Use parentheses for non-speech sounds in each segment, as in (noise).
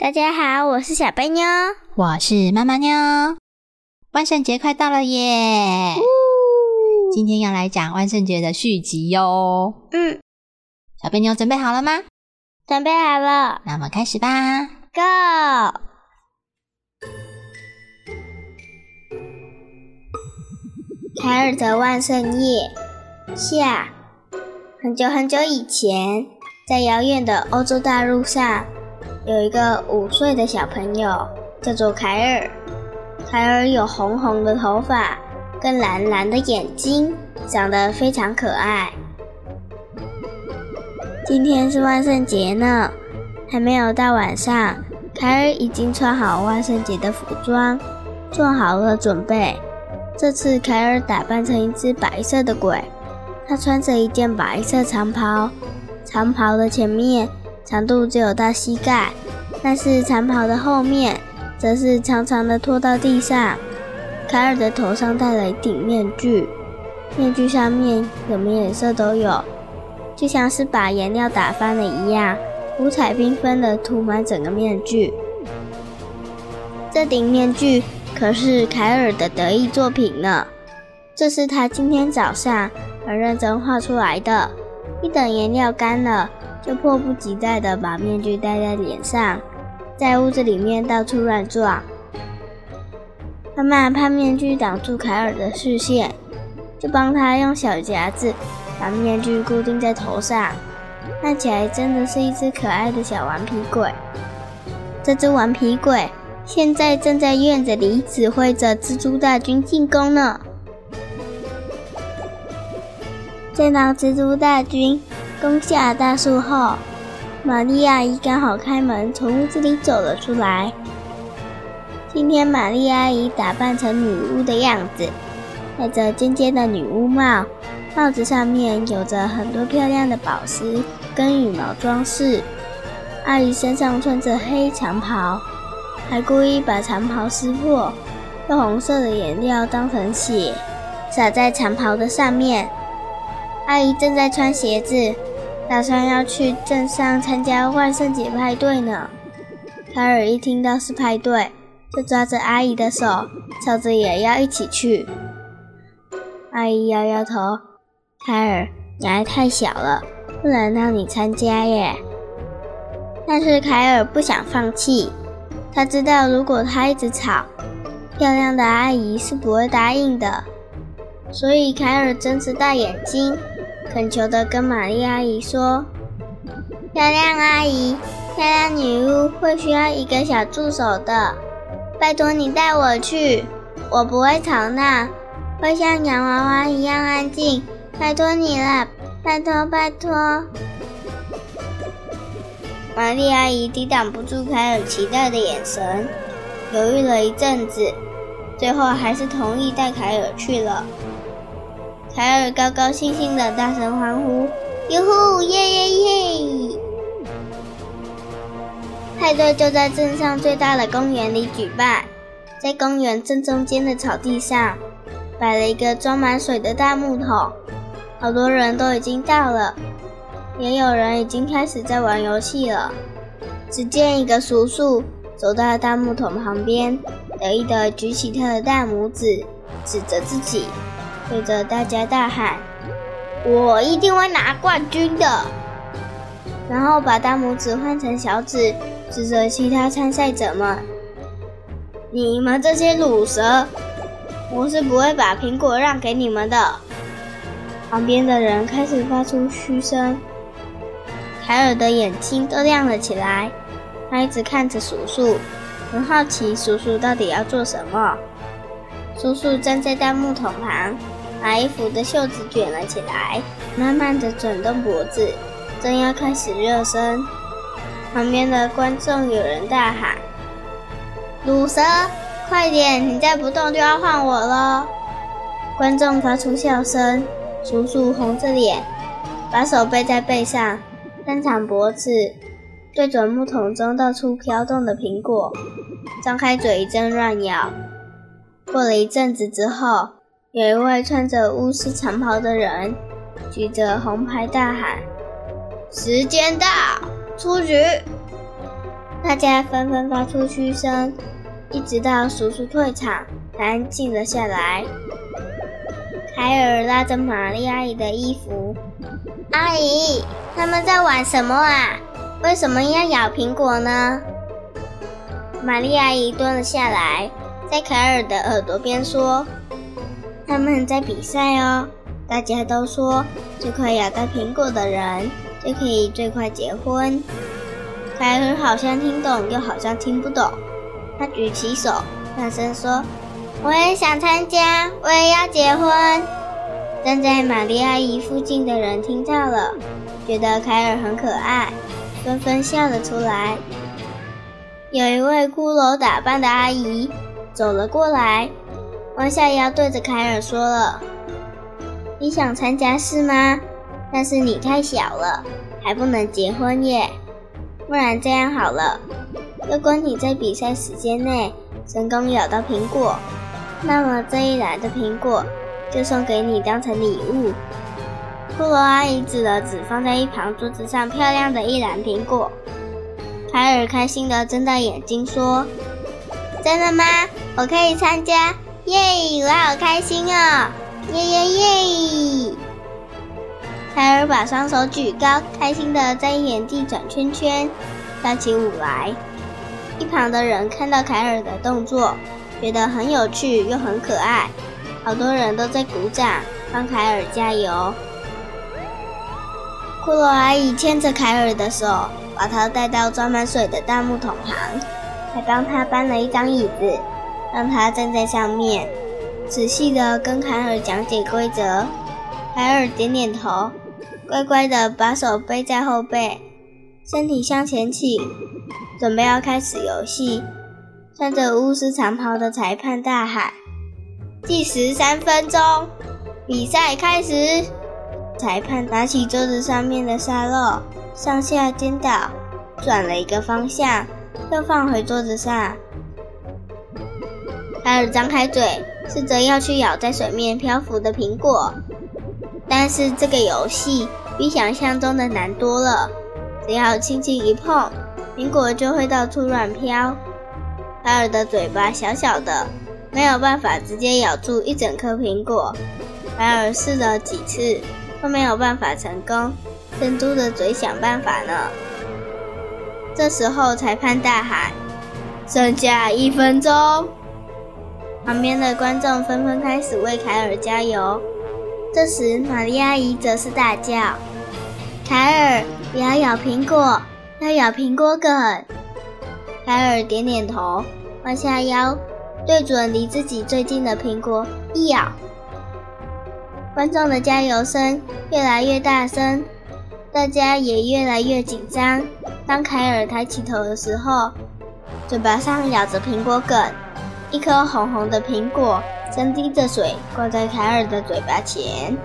大家好，我是小贝妞，我是妈妈妞。万圣节快到了耶！今天要来讲万圣节的续集哟。嗯，小贝妞准备好了吗？准备好了，那我们开始吧。Go！凯尔的万圣夜下，很久很久以前，在遥远的欧洲大陆上，有一个五岁的小朋友，叫做凯尔。凯尔有红红的头发，跟蓝蓝的眼睛，长得非常可爱。今天是万圣节呢，还没有到晚上，凯尔已经穿好万圣节的服装，做好了准备。这次凯尔打扮成一只白色的鬼，他穿着一件白色长袍，长袍的前面长度只有到膝盖，但是长袍的后面则是长长的拖到地上。凯尔的头上戴了一顶面具，面具上面什么颜色都有，就像是把颜料打翻了一样，五彩缤纷的涂满整个面具。这顶面具可是凯尔的得意作品呢，这是他今天早上很认真画出来的。一等颜料干了，就迫不及待地把面具戴在脸上，在屋子里面到处乱撞。妈妈怕面具挡住凯尔的视线，就帮他用小夹子把面具固定在头上，看起来真的是一只可爱的小顽皮鬼。这只顽皮鬼现在正在院子里指挥着蜘蛛大军进攻呢。见到蜘蛛大军攻下大树后，玛丽阿姨刚好开门从屋子里走了出来。今天玛丽阿姨打扮成女巫的样子，戴着尖尖的女巫帽，帽子上面有着很多漂亮的宝石跟羽毛装饰。阿姨身上穿着黑长袍，还故意把长袍撕破，用红色的颜料当成血，洒在长袍的上面。阿姨正在穿鞋子，打算要去镇上参加万圣节派对呢。凯尔一听到是派对，就抓着阿姨的手，吵着也要一起去。阿姨摇摇头：“凯尔，你还太小了，不能让你参加耶。”但是凯尔不想放弃，他知道如果他一直吵，漂亮的阿姨是不会答应的。所以凯尔睁着大眼睛，恳求地跟玛丽阿姨说：“漂亮阿姨，漂亮女巫会需要一个小助手的。”拜托你带我去，我不会吵闹，会像洋娃娃一样安静。拜托你了，拜托拜托！玛丽阿姨抵挡不住凯尔期待的眼神，犹豫了一阵子，最后还是同意带凯尔去了。凯尔高高兴兴的大声欢呼：“哟呼，耶耶耶！”派对就在镇上最大的公园里举办，在公园正中间的草地上，摆了一个装满水的大木桶，好多人都已经到了，也有人已经开始在玩游戏了。只见一个叔叔走到大木桶旁边，得意地举起他的大拇指，指着自己，对着大家大喊：“我一定会拿冠军的！”然后把大拇指换成小指。指着其他参赛者们：“你们这些卤蛇，我是不会把苹果让给你们的。”旁边的人开始发出嘘声，凯尔的眼睛都亮了起来，他一直看着叔叔，很好奇叔叔到底要做什么。叔叔站在大木桶旁，把衣服的袖子卷了起来，慢慢的转动脖子，正要开始热身，旁边的观众有人大喊：“鲁蛇，快点！你再不动就要换我喽！”观众发出笑声。叔叔红着脸，把手背在背上，伸长脖子，对准木桶中到处飘动的苹果，张开嘴一阵乱咬。过了一阵子之后，有一位穿着巫师长袍的人举着红牌大喊：“时间到，出局！”大家纷纷发出嘘声，一直到叔叔退场，才安静了下来。凯尔拉着玛丽阿姨的衣服，阿姨，他们在玩什么啊？为什么要咬苹果呢？玛丽阿姨蹲了下来，在凯尔的耳朵边说：“他们在比赛哦，大家都说最快咬到苹果的人就可以最快结婚。”凯尔好像听懂，又好像听不懂，他举起手，大声说。我也想参加，我也要结婚。站在玛丽阿姨附近的人听到了，觉得凯尔很可爱，纷纷笑了出来。有一位骷髅打扮的阿姨走了过来，弯下腰对着凯尔说了：“你想参加是吗？但是你太小了，还不能结婚耶。不然这样好了，如果你在比赛时间内成功咬到苹果。”那么这一篮的苹果就送给你当成礼物。骷髅阿姨指了指放在一旁桌子上漂亮的一篮苹果，凯尔开心的睁大眼睛说：“真的吗？我可以参加！耶！我好开心哦！耶耶耶！”凯尔把双手举高，开心的在原地转圈圈，跳起舞来。一旁的人看到凯尔的动作。觉得很有趣又很可爱，好多人都在鼓掌帮凯尔加油。骷髅阿姨牵着凯尔的手，把他带到装满水的大木桶旁，还帮他搬了一张椅子，让他站在上面，仔细的跟凯尔讲解规则。凯尔点点头，乖乖的把手背在后背，身体向前倾，准备要开始游戏。穿着巫师长袍的裁判大喊：“计时三分钟，比赛开始！”裁判拿起桌子上面的沙漏，上下颠倒，转了一个方向，又放回桌子上。海尔张开嘴，试着要去咬在水面漂浮的苹果，但是这个游戏比想象中的难多了。只要轻轻一碰，苹果就会到处乱飘。海尔的嘴巴小小的，没有办法直接咬住一整颗苹果。海尔试了几次，都没有办法成功，正嘟着嘴想办法呢。这时候，裁判大喊：“剩下一分钟！”旁边的观众纷纷开始为凯尔加油。这时，玛丽阿姨则是大叫：“凯尔，不要咬苹果，要咬苹果梗！” (laughs) 凯尔点点头，弯下腰，对准离自己最近的苹果一咬。观众的加油声越来越大声，大家也越来越紧张。当凯尔抬起头的时候，嘴巴上咬着苹果梗，一颗红红的苹果正滴着水挂在凯尔的嘴巴前。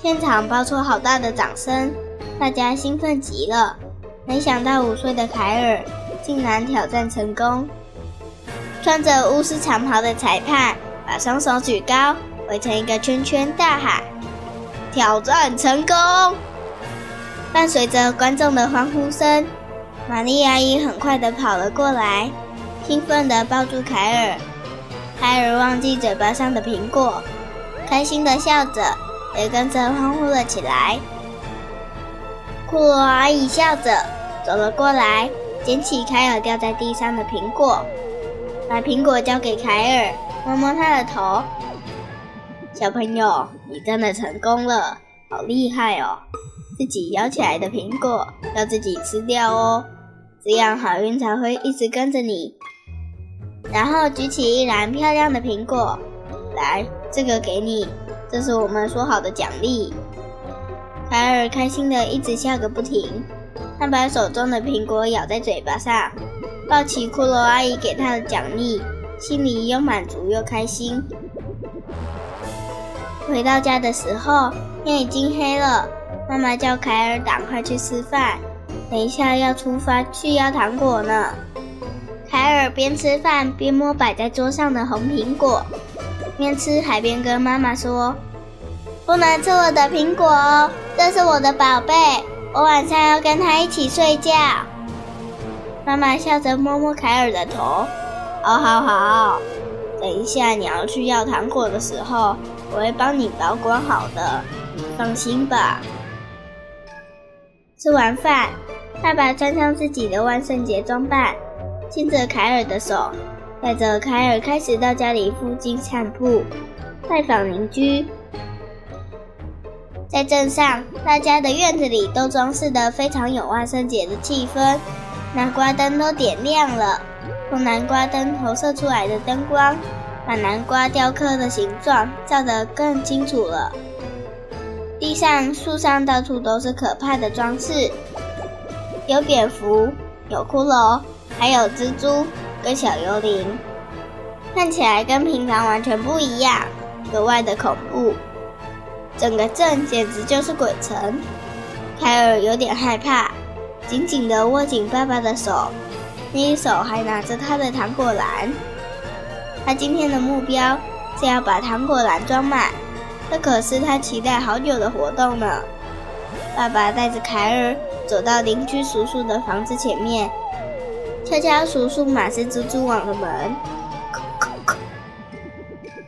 现场爆出好大的掌声，大家兴奋极了。没想到五岁的凯尔竟然挑战成功！穿着巫师长袍的裁判把双手举高，围成一个圈圈，大喊：“挑战成功！”伴随着观众的欢呼声，玛丽阿姨很快的跑了过来，兴奋的抱住凯尔。凯尔忘记嘴巴上的苹果，开心的笑着，也跟着欢呼了起来。骷髅阿姨笑着。走了过来，捡起凯尔掉在地上的苹果，把苹果交给凯尔，摸摸他的头。小朋友，你真的成功了，好厉害哦！自己咬起来的苹果要自己吃掉哦，这样好运才会一直跟着你。然后举起一篮漂亮的苹果，来，这个给你，这是我们说好的奖励。凯尔开心的一直笑个不停，他把手中的苹果咬在嘴巴上，抱起骷髅阿姨给他的奖励，心里又满足又开心。回到家的时候，天已经黑了，妈妈叫凯尔赶快去吃饭，等一下要出发去要糖果呢。凯尔边吃饭边摸摆在桌上的红苹果，边吃还边跟妈妈说：“不能吃我的苹果哦，这是我的宝贝，我晚上要跟他一起睡觉。”妈妈笑着摸摸凯尔的头：“好好好，等一下你要去要糖果的时候，我会帮你保管好的，你放心吧。”吃完饭，爸爸穿上自己的万圣节装扮。牵着凯尔的手，带着凯尔开始到家里附近散步，拜访邻居。在镇上，大家的院子里都装饰得非常有万圣节的气氛，南瓜灯都点亮了，从南瓜灯投射出来的灯光，把南瓜雕刻的形状照得更清楚了。地上、树上到处都是可怕的装饰，有蝙蝠，有骷髅。还有蜘蛛跟小幽灵，看起来跟平常完全不一样，格外的恐怖。整个镇简直就是鬼城。凯尔有点害怕，紧紧地握紧爸爸的手，另一手还拿着他的糖果篮。他今天的目标是要把糖果篮装满，这可是他期待好久的活动呢。爸爸带着凯尔走到邻居叔叔的房子前面。悄悄叔叔满是蜘蛛网的门，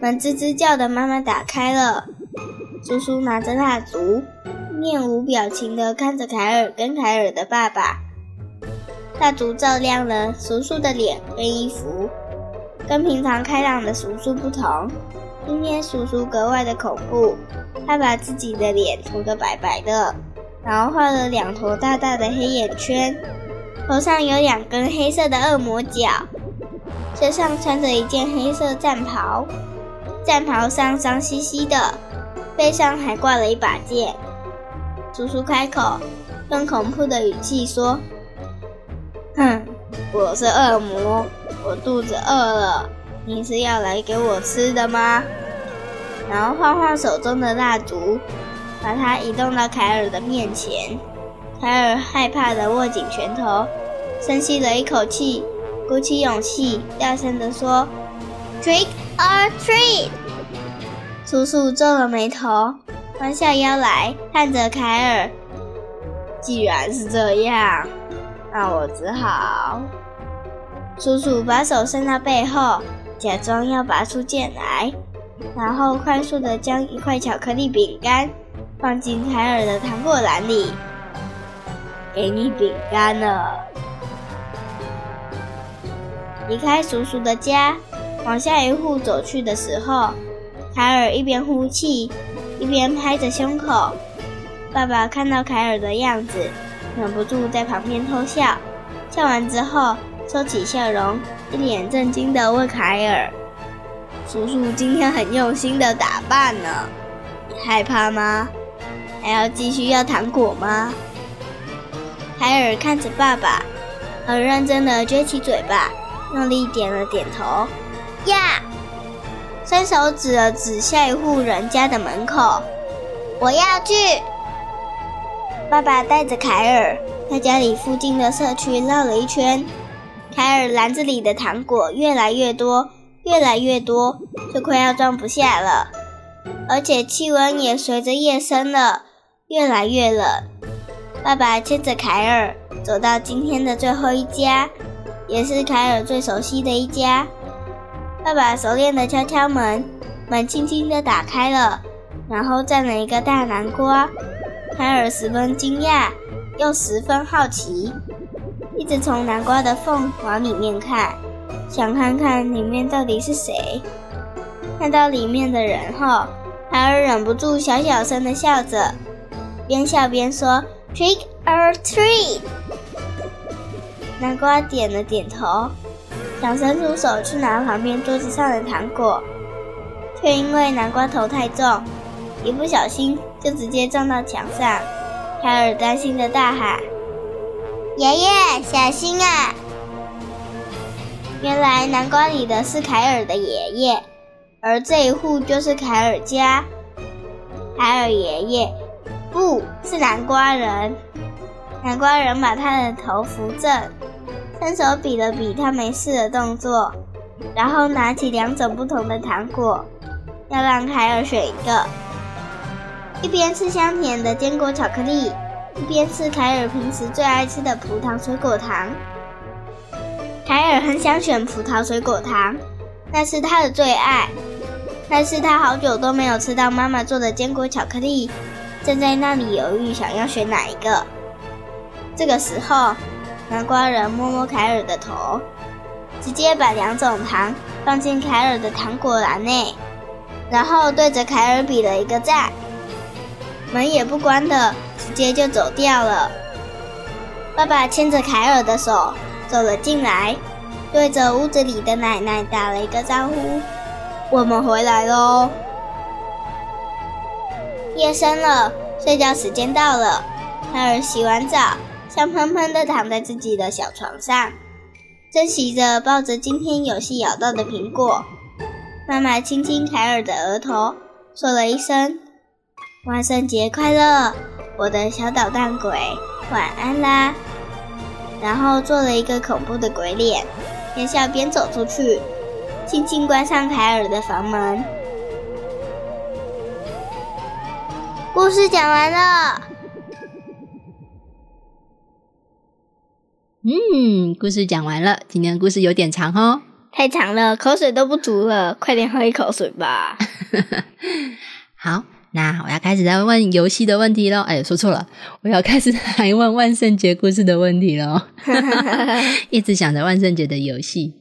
门吱吱叫的，妈妈打开了。叔叔拿着蜡烛，面无表情地看着凯尔跟凯尔的爸爸。蜡烛照亮了叔叔的脸跟衣服，跟平常开朗的叔叔不同，今天叔叔格外的恐怖。他把自己的脸涂得白白的，然后画了两坨大大的黑眼圈。头上有两根黑色的恶魔角，身上穿着一件黑色战袍，战袍上脏兮兮的，背上还挂了一把剑。叔叔开口，用恐怖的语气说：“哼，我是恶魔，我肚子饿了，你是要来给我吃的吗？”然后晃晃手中的蜡烛，把它移动到凯尔的面前。凯尔害怕的握紧拳头。深吸了一口气，鼓起勇气，大声地说：“Trick or treat！” 叔叔皱了眉头，弯下腰来看着凯尔。既然是这样，那我只好……叔叔把手伸到背后，假装要拔出剑来，然后快速地将一块巧克力饼干放进凯尔的糖果篮里。给你饼干了。离开叔叔的家，往下一户走去的时候，凯尔一边呼气，一边拍着胸口。爸爸看到凯尔的样子，忍不住在旁边偷笑。笑完之后，收起笑容，一脸震惊地问凯尔：“叔叔今天很用心的打扮呢，你害怕吗？还要继续要糖果吗？”凯尔看着爸爸，很认真地撅起嘴巴。用力点了点头，呀，伸手指了指下一户人家的门口，我要去。爸爸带着凯尔在家里附近的社区绕了一圈，凯尔篮子里的糖果越来越多，越来越多，就快要装不下了，而且气温也随着夜深了，越来越冷。爸爸牵着凯尔走到今天的最后一家。也是凯尔最熟悉的一家。爸爸熟练的敲敲门，门轻轻的打开了，然后站了一个大南瓜。凯尔十分惊讶，又十分好奇，一直从南瓜的缝往里面看，想看看里面到底是谁。看到里面的人后，凯尔忍不住小小声的笑着，边笑边说：“Trick or treat。”南瓜点了点头，想伸出手去拿旁边桌子上的糖果，却因为南瓜头太重，一不小心就直接撞到墙上。凯尔担心的大喊：“爷爷，小心啊！”原来南瓜里的是凯尔的爷爷，而这一户就是凯尔家。凯尔爷爷不是南瓜人，南瓜人把他的头扶正，伸手比了比他没事的动作，然后拿起两种不同的糖果，要让凯尔选一个，一边吃香甜的坚果巧克力，一边吃凯尔平时最爱吃的葡萄水果糖。凯尔很想选葡萄水果糖，那是他的最爱。但是他好久都没有吃到妈妈做的坚果巧克力，正在那里犹豫，想要选哪一个。这个时候，南瓜人摸摸凯尔的头，直接把两种糖放进凯尔的糖果篮内，然后对着凯尔比了一个赞，门也不关的，直接就走掉了。爸爸牵着凯尔的手。走了进来，对着屋子里的奶奶打了一个招呼：“我们回来喽。”夜深了，睡觉时间到了。凯尔洗完澡，香喷喷的躺在自己的小床上，珍惜着抱着今天有幸咬到的苹果。妈妈亲亲凯尔的额头，说了一声：“万圣节快乐，我的小捣蛋鬼，晚安啦。”然后做了一个恐怖的鬼脸，边笑边走出去，轻轻关上凯尔的房门。故事讲完了。嗯，故事讲完了。今天的故事有点长哦，太长了，口水都不足了，快点喝一口水吧。(laughs) 好。那我要开始来问游戏的问题喽！哎，说错了，我要开始来问万圣节故事的问题喽。(laughs) 一直想着万圣节的游戏。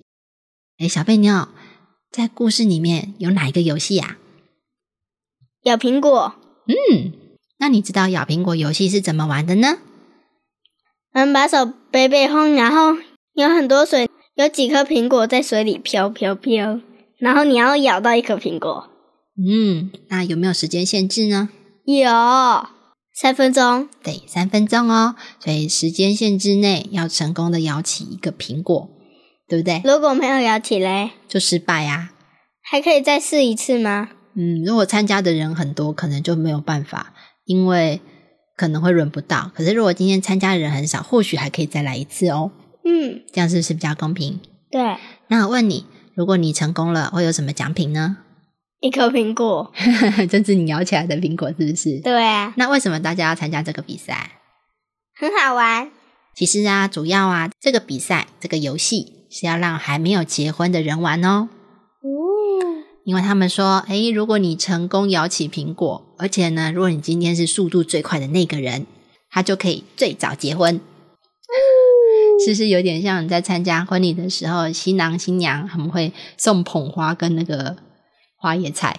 哎，小贝妞，在故事里面有哪一个游戏呀？咬苹果。嗯，那你知道咬苹果游戏是怎么玩的呢？嗯，把手背背后，然后有很多水，有几颗苹果在水里飘飘飘，然后你要咬到一颗苹果。嗯，那有没有时间限制呢？有三分钟，对，三分钟哦。所以时间限制内要成功的咬起一个苹果，对不对？如果没有咬起嘞，就失败呀。还可以再试一次吗？嗯，如果参加的人很多，可能就没有办法，因为可能会轮不到。可是如果今天参加的人很少，或许还可以再来一次哦。嗯，这样是不是比较公平？对。那我问你，如果你成功了，会有什么奖品呢？一颗苹果，(laughs) 这是你咬起来的苹果，是不是？对啊。那为什么大家要参加这个比赛？很好玩。其实啊，主要啊，这个比赛、这个游戏是要让还没有结婚的人玩哦。哦。因为他们说，哎，如果你成功咬起苹果，而且呢，如果你今天是速度最快的那个人，他就可以最早结婚。哦。是不是有点像你在参加婚礼的时候，新郎新娘他们会送捧花跟那个？花椰菜，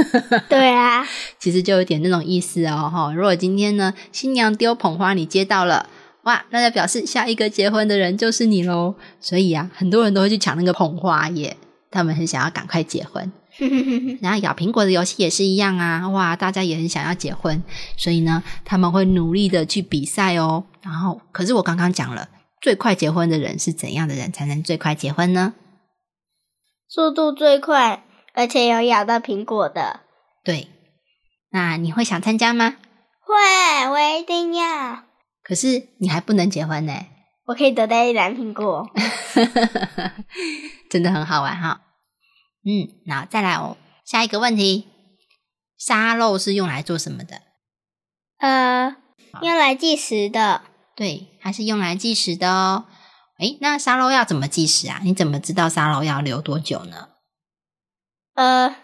(laughs) 对啊，其实就有点那种意思哦，哈。如果今天呢，新娘丢捧花，你接到了，哇，那就表示下一个结婚的人就是你喽。所以啊，很多人都会去抢那个捧花耶，他们很想要赶快结婚。(laughs) 然后咬苹果的游戏也是一样啊，哇，大家也很想要结婚，所以呢，他们会努力的去比赛哦。然后，可是我刚刚讲了，最快结婚的人是怎样的人才能最快结婚呢？速度最快。而且有咬到苹果的，对，那你会想参加吗？会，我一定要。可是你还不能结婚呢。我可以得到一篮苹果，(laughs) 真的很好玩哈。嗯，那再来哦，下一个问题，沙漏是用来做什么的？呃，用来计时的。对，它是用来计时的哦。诶，那沙漏要怎么计时啊？你怎么知道沙漏要留多久呢？呃，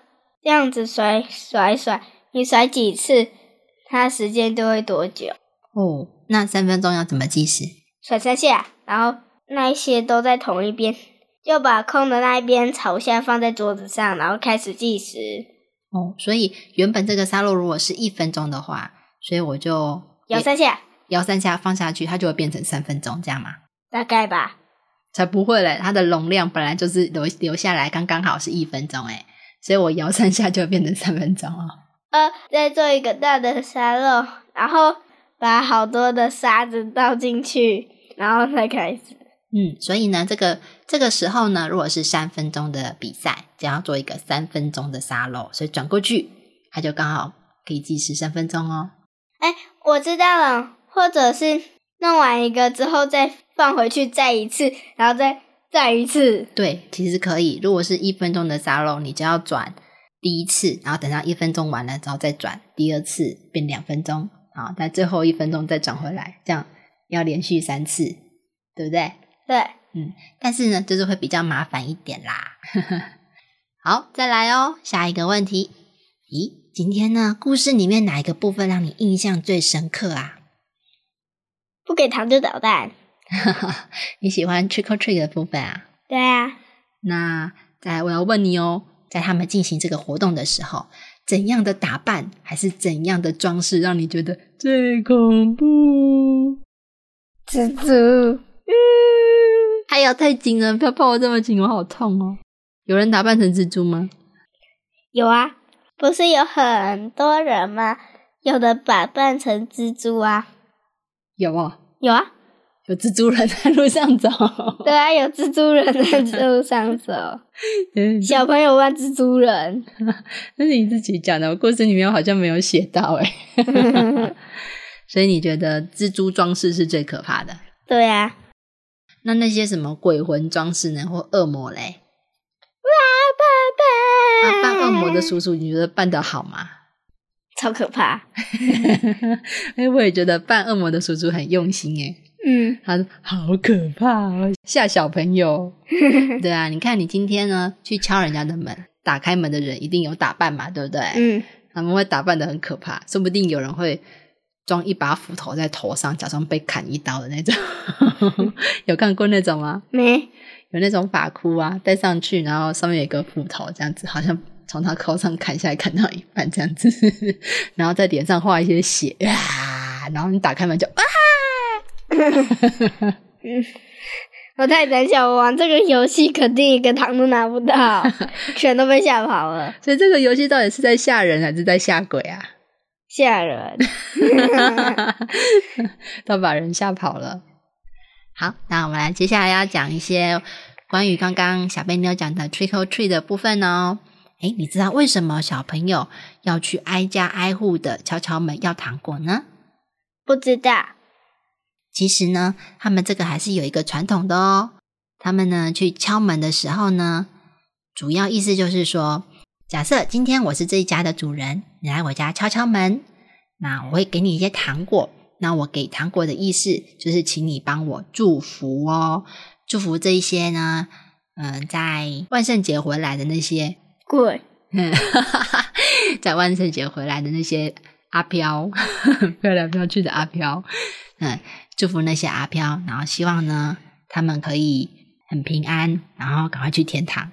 这样子甩甩甩，你甩几次，它时间就会多久？哦，那三分钟要怎么计时？甩三下，然后那一些都在同一边，就把空的那一边朝下放在桌子上，然后开始计时。哦，所以原本这个沙漏如果是一分钟的话，所以我就摇三下，摇三下放下去，它就会变成三分钟，这样吗？大概吧。才不会嘞，它的容量本来就是留留下来刚刚好是一分钟，哎所以我摇三下就会变成三分钟哦。呃，再做一个大的沙漏，然后把好多的沙子倒进去，然后再开始。嗯，所以呢，这个这个时候呢，如果是三分钟的比赛，就要做一个三分钟的沙漏，所以转过去，它就刚好可以计时三分钟哦。哎，我知道了，或者是弄完一个之后再放回去，再一次，然后再再一次。对，其实可以。如果是一分钟的沙漏，你就要转第一次，然后等到一分钟完了之后再转第二次，变两分钟，好，在最后一分钟再转回来，这样要连续三次，对不对？对，嗯，但是呢，就是会比较麻烦一点啦。(laughs) 好，再来哦，下一个问题。咦，今天呢，故事里面哪一个部分让你印象最深刻啊？不给糖就捣蛋。(laughs) 你喜欢 trick or treat 的部分啊？对啊。那再来，我要问你哦，在他们进行这个活动的时候，怎样的打扮还是怎样的装饰让你觉得最恐怖？蜘蛛。哎呀，太紧了！不要抱我这么紧，我好痛哦。有人打扮成蜘蛛吗？有啊，不是有很多人吗？有的打扮成蜘蛛啊。有啊，有啊，有蜘蛛人在路上走。对啊，有蜘蛛人在路上走。(laughs) 小朋友扮蜘蛛人，那是你自己讲的，我故事里面好像没有写到哎。(laughs) (laughs) 所以你觉得蜘蛛装饰是最可怕的？对啊。那那些什么鬼魂装饰呢，或恶魔嘞？哇，爸爸！那扮恶魔的叔叔，你觉得扮的好吗？(laughs) 超可怕！(laughs) 哎，我也觉得扮恶魔的叔叔很用心哎。嗯，他好可怕哦，吓小朋友。(laughs) 对啊，你看你今天呢去敲人家的门，打开门的人一定有打扮嘛，对不对？嗯，他们会打扮的很可怕，说不定有人会。装一把斧头在头上，假装被砍一刀的那种，(laughs) 有看过那种吗？没有那种法箍啊，戴上去，然后上面有一个斧头，这样子，好像从他头上砍下来，砍到一半这样子，(laughs) 然后在脸上画一些血啊，然后你打开门就啊，嗯，(laughs) 我太胆小，我玩这个游戏肯定一个糖都拿不到，全都被吓跑了。所以这个游戏到底是在吓人还是在吓鬼啊？吓人，(laughs) 都把人吓跑了。好，那我们来接下来要讲一些关于刚刚小贝妞讲的 trick or treat 的部分哦。哎，你知道为什么小朋友要去挨家挨户的敲敲门要糖果呢？不知道。其实呢，他们这个还是有一个传统的哦。他们呢去敲门的时候呢，主要意思就是说。假设今天我是这一家的主人，你来我家敲敲门，那我会给你一些糖果。那我给糖果的意思就是请你帮我祝福哦，祝福这一些呢，嗯，在万圣节回来的那些鬼，(laughs) 在万圣节回来的那些阿飘，(laughs) 飘来飘去的阿飘，嗯，祝福那些阿飘，然后希望呢，他们可以很平安，然后赶快去天堂。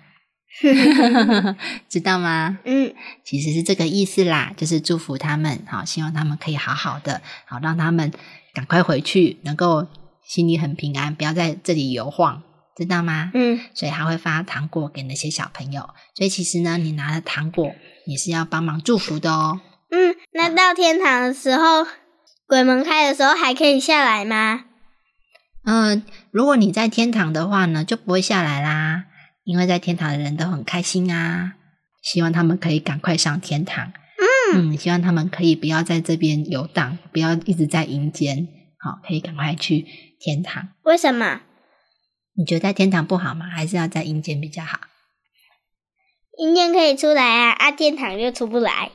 (laughs) 知道吗？嗯，其实是这个意思啦，就是祝福他们，好，希望他们可以好好的，好让他们赶快回去，能够心里很平安，不要在这里游晃，知道吗？嗯，所以他会发糖果给那些小朋友，所以其实呢，你拿了糖果，你是要帮忙祝福的哦。嗯，那到天堂的时候，鬼门开的时候还可以下来吗？嗯，如果你在天堂的话呢，就不会下来啦。因为在天堂的人都很开心啊，希望他们可以赶快上天堂。嗯，希望他们可以不要在这边游荡，不要一直在阴间，好，可以赶快去天堂。为什么？你觉得在天堂不好吗？还是要在阴间比较好？阴间可以出来啊，啊，天堂就出不来。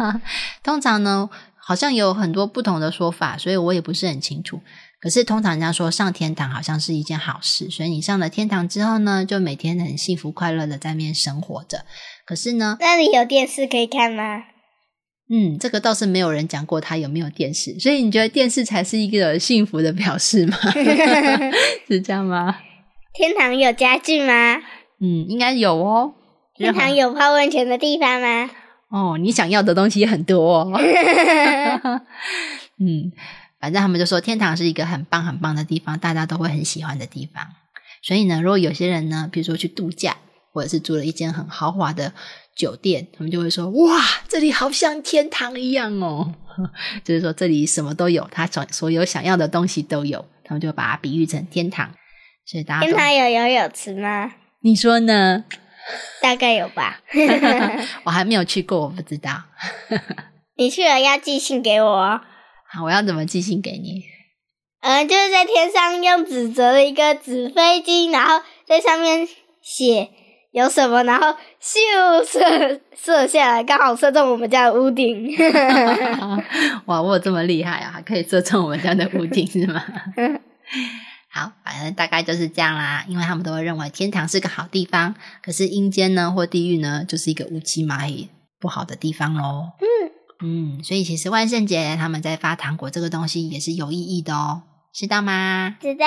(laughs) 通常呢，好像有很多不同的说法，所以我也不是很清楚。可是通常人家说上天堂好像是一件好事，所以你上了天堂之后呢，就每天很幸福快乐的在那边生活着。可是呢，那里有电视可以看吗？嗯，这个倒是没有人讲过他有没有电视，所以你觉得电视才是一个幸福的表示吗？(laughs) 是这样吗？天堂有家具吗？嗯，应该有哦。天堂有泡温泉的地方吗？哦，你想要的东西很多。哦 (laughs) 嗯。反正他们就说天堂是一个很棒很棒的地方，大家都会很喜欢的地方。所以呢，如果有些人呢，比如说去度假，或者是住了一间很豪华的酒店，他们就会说：“哇，这里好像天堂一样哦！” (laughs) 就是说这里什么都有，他所所有想要的东西都有，他们就把它比喻成天堂。所以大家天堂有游泳池吗？你说呢？大概有吧。(laughs) 我还没有去过，我不知道。(laughs) 你去了要寄信给我。好，我要怎么寄信给你？嗯，就是在天上用纸折了一个纸飞机，然后在上面写。有什么？然后咻射射下来，刚好射中我们家的屋顶。(laughs) 哇，我这么厉害啊，还可以射中我们家的屋顶是吗？(laughs) 好，反正大概就是这样啦。因为他们都会认为天堂是个好地方，可是阴间呢或地狱呢，就是一个乌漆嘛黑不好的地方喽。嗯嗯，所以其实万圣节他们在发糖果这个东西也是有意义的哦，知道吗？知道。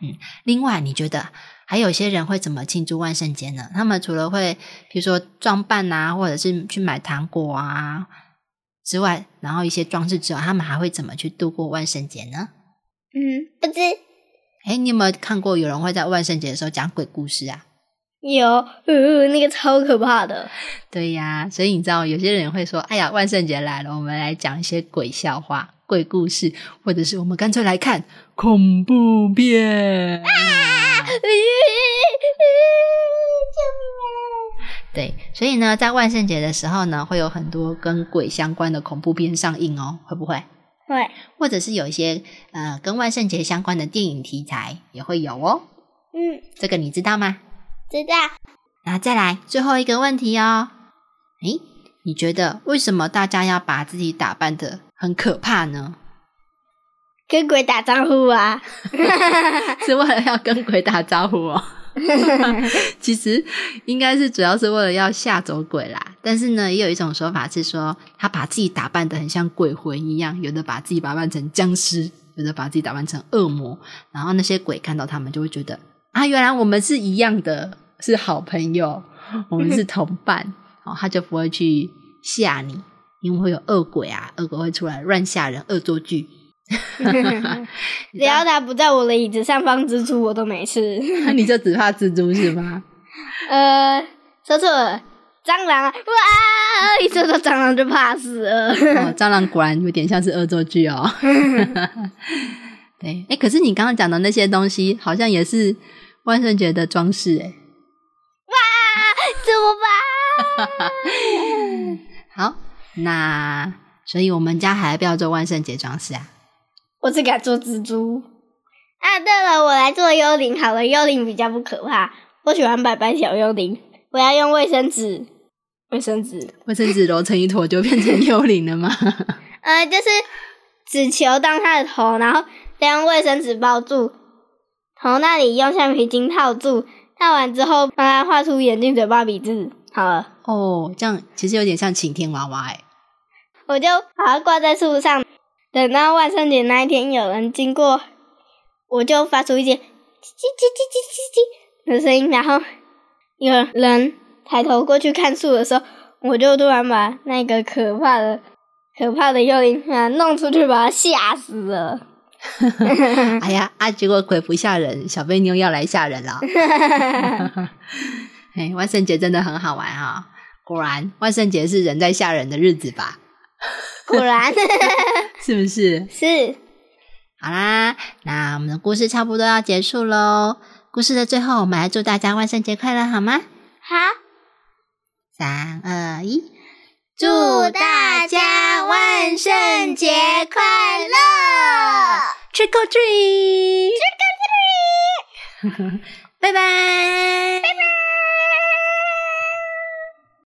嗯，另外你觉得？还有些人会怎么庆祝万圣节呢？他们除了会，比如说装扮啊，或者是去买糖果啊之外，然后一些装饰之外，他们还会怎么去度过万圣节呢？嗯，不知。哎，你有没有看过有人会在万圣节的时候讲鬼故事啊？有，呃，那个超可怕的。对呀，所以你知道，有些人会说：“哎呀，万圣节来了，我们来讲一些鬼笑话、鬼故事，或者是我们干脆来看恐怖片。(laughs) ”啊对，所以呢，在万圣节的时候呢，会有很多跟鬼相关的恐怖片上映哦，会不会？会，或者是有一些呃跟万圣节相关的电影题材也会有哦。嗯，这个你知道吗？知道。然后再来最后一个问题哦。诶，你觉得为什么大家要把自己打扮的很可怕呢？跟鬼打招呼啊，(laughs) 是为了要跟鬼打招呼哦。(laughs) 其实应该是主要是为了要吓走鬼啦。但是呢，也有一种说法是说，他把自己打扮的很像鬼魂一样，有的把自己打扮成僵尸，有的把自己打扮成恶魔。然后那些鬼看到他们就会觉得啊，原来我们是一样的，是好朋友，我们是 (laughs) 同伴，哦，他就不会去吓你，因为会有恶鬼啊，恶鬼会出来乱吓人，恶作剧。(laughs) 只要他不在我的椅子上放蜘蛛，我都没事。(laughs) 那你就只怕蜘蛛是吗？呃，说错了，蟑螂哇！一说到蟑螂就怕死了。蟑螂果然有点像是恶作剧哦。对，哎，可是你刚刚讲的那些东西，好像也是万圣节的装饰哎。哇，怎么办？(laughs) 好，那所以我们家还要不要做万圣节装饰啊？我只敢做蜘蛛啊！对了，我来做幽灵好了，幽灵比较不可怕。我喜欢白白小幽灵，我要用卫生纸，卫生纸，卫生纸揉成一坨就变成幽灵了吗？(laughs) 呃，就是纸球当它的头，然后再用卫生纸包住，头那里用橡皮筋套住，套完之后帮它画出眼睛、嘴巴、鼻子，好了。哦，这样其实有点像晴天娃娃哎。我就把它挂在树上。等到万圣节那一天，有人经过，我就发出一些叽叽叽叽叽叽的声音，然后有人抬头过去看树的时候，我就突然把那个可怕的、可怕的幽灵啊弄出去，把它吓死了。(laughs) 哎呀啊！结果鬼不吓人，小贝妞要来吓人了。(laughs) 哎，万圣节真的很好玩啊！果然，万圣节是人在吓人的日子吧？果然，(laughs) 是不是？是。好啦，那我们的故事差不多要结束喽。故事的最后，我们来祝大家万圣节快乐，好吗？好。三二一，祝大家万圣节快乐 Trick or treat! Trick or treat! (laughs) bye bye! Bye bye!